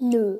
Nö.